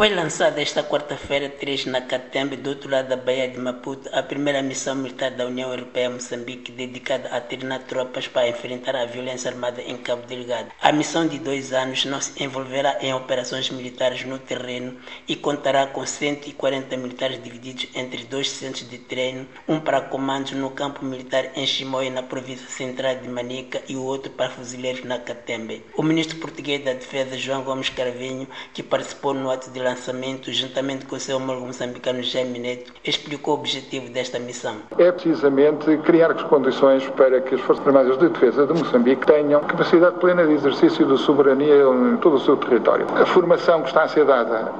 Foi lançada esta quarta-feira, 3 na Catembe, do outro lado da Baía de Maputo, a primeira missão militar da União Europeia a Moçambique, dedicada a treinar tropas para enfrentar a violência armada em Cabo Delgado. A missão de dois anos não se envolverá em operações militares no terreno e contará com 140 militares divididos entre dois centros de treino, um para comandos no campo militar em Chimoio, na província central de Manica, e o outro para fuzileiros na Catembe. O ministro português da Defesa, João Gomes Carvinho, que participou no ato de lançamento, juntamente com o seu homólogo moçambicano Jaime Neto, explicou o objetivo desta missão. É precisamente criar as condições para que as Forças Armadas de Defesa de Moçambique tenham capacidade plena de exercício de soberania em todo o seu território. A formação que está a ser dada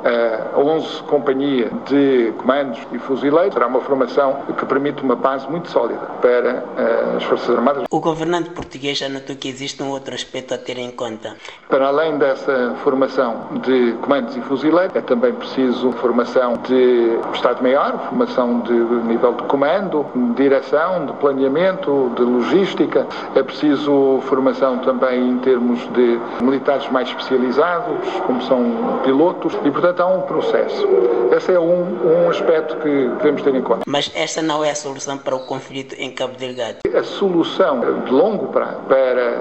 a 11 companhias de comandos e fuzileiros será uma formação que permite uma base muito sólida para eh, as Forças Armadas. O governante português anotou que existe um outro aspecto a ter em conta. Para além dessa formação de comandos e fuzileiros, é também preciso formação de Estado-Maior, formação de nível de comando, de direção, de planeamento, de logística. É preciso formação também em termos de militares mais especializados, como são pilotos, e portanto há um processo. Esse é um, um aspecto que devemos ter em conta. Mas esta não é a solução para o conflito em Cabo Delgado. A solução de longo prazo para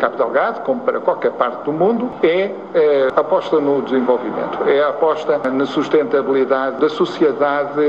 Cabo Delgado, como para qualquer parte do mundo, é a eh, aposta no desenvolvimento. É a aposta na sustentabilidade da sociedade,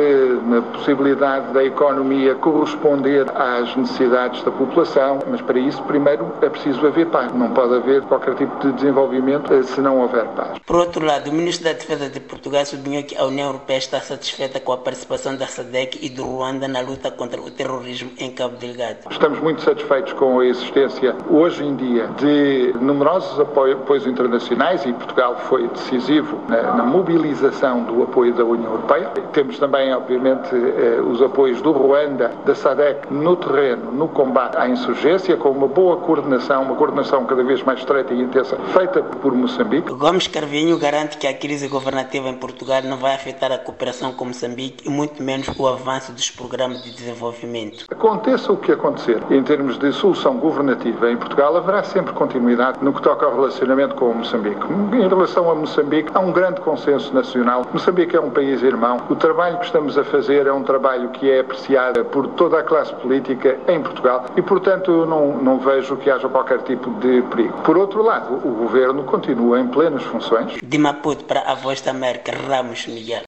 na possibilidade da economia corresponder às necessidades da população, mas para isso, primeiro, é preciso haver paz. Não pode haver qualquer tipo de desenvolvimento eh, se não houver paz. Por outro lado, o ministro da Defesa de Portugal sublinhou que a União Europeia está satisfeita com a participação da SADEC e do Ruanda na luta contra o terrorismo em Cabo Delgado. Estamos muito satisfeitos com a existência, hoje em dia, de numerosos apoios internacionais e Portugal foi decisivo na, na mobilização do apoio da União Europeia. Temos também, obviamente, eh, os apoios do Ruanda, da SADEC no terreno, no combate à insurgência, com uma boa coordenação, uma coordenação cada vez mais estreita e intensa, feita por Moçambique. Gomes Carvinho garante que a crise governativa em Portugal não vai afetar a cooperação com Moçambique e muito menos o avanço dos programas de desenvolvimento. Aconteça o que acontecer, em termos de solução governativa em Portugal, haverá sempre continuidade no que toca ao relacionamento com Moçambique. Em relação a Moçambique, há um grande consenso nacional. Moçambique é um país irmão. O trabalho que estamos a fazer é um trabalho que é apreciado por toda a classe política em Portugal e, portanto, não, não vejo que haja qualquer tipo de perigo. Por outro lado, o governo continua em plenas funções. De Maputo para a Voz da América, Ramos Miguel.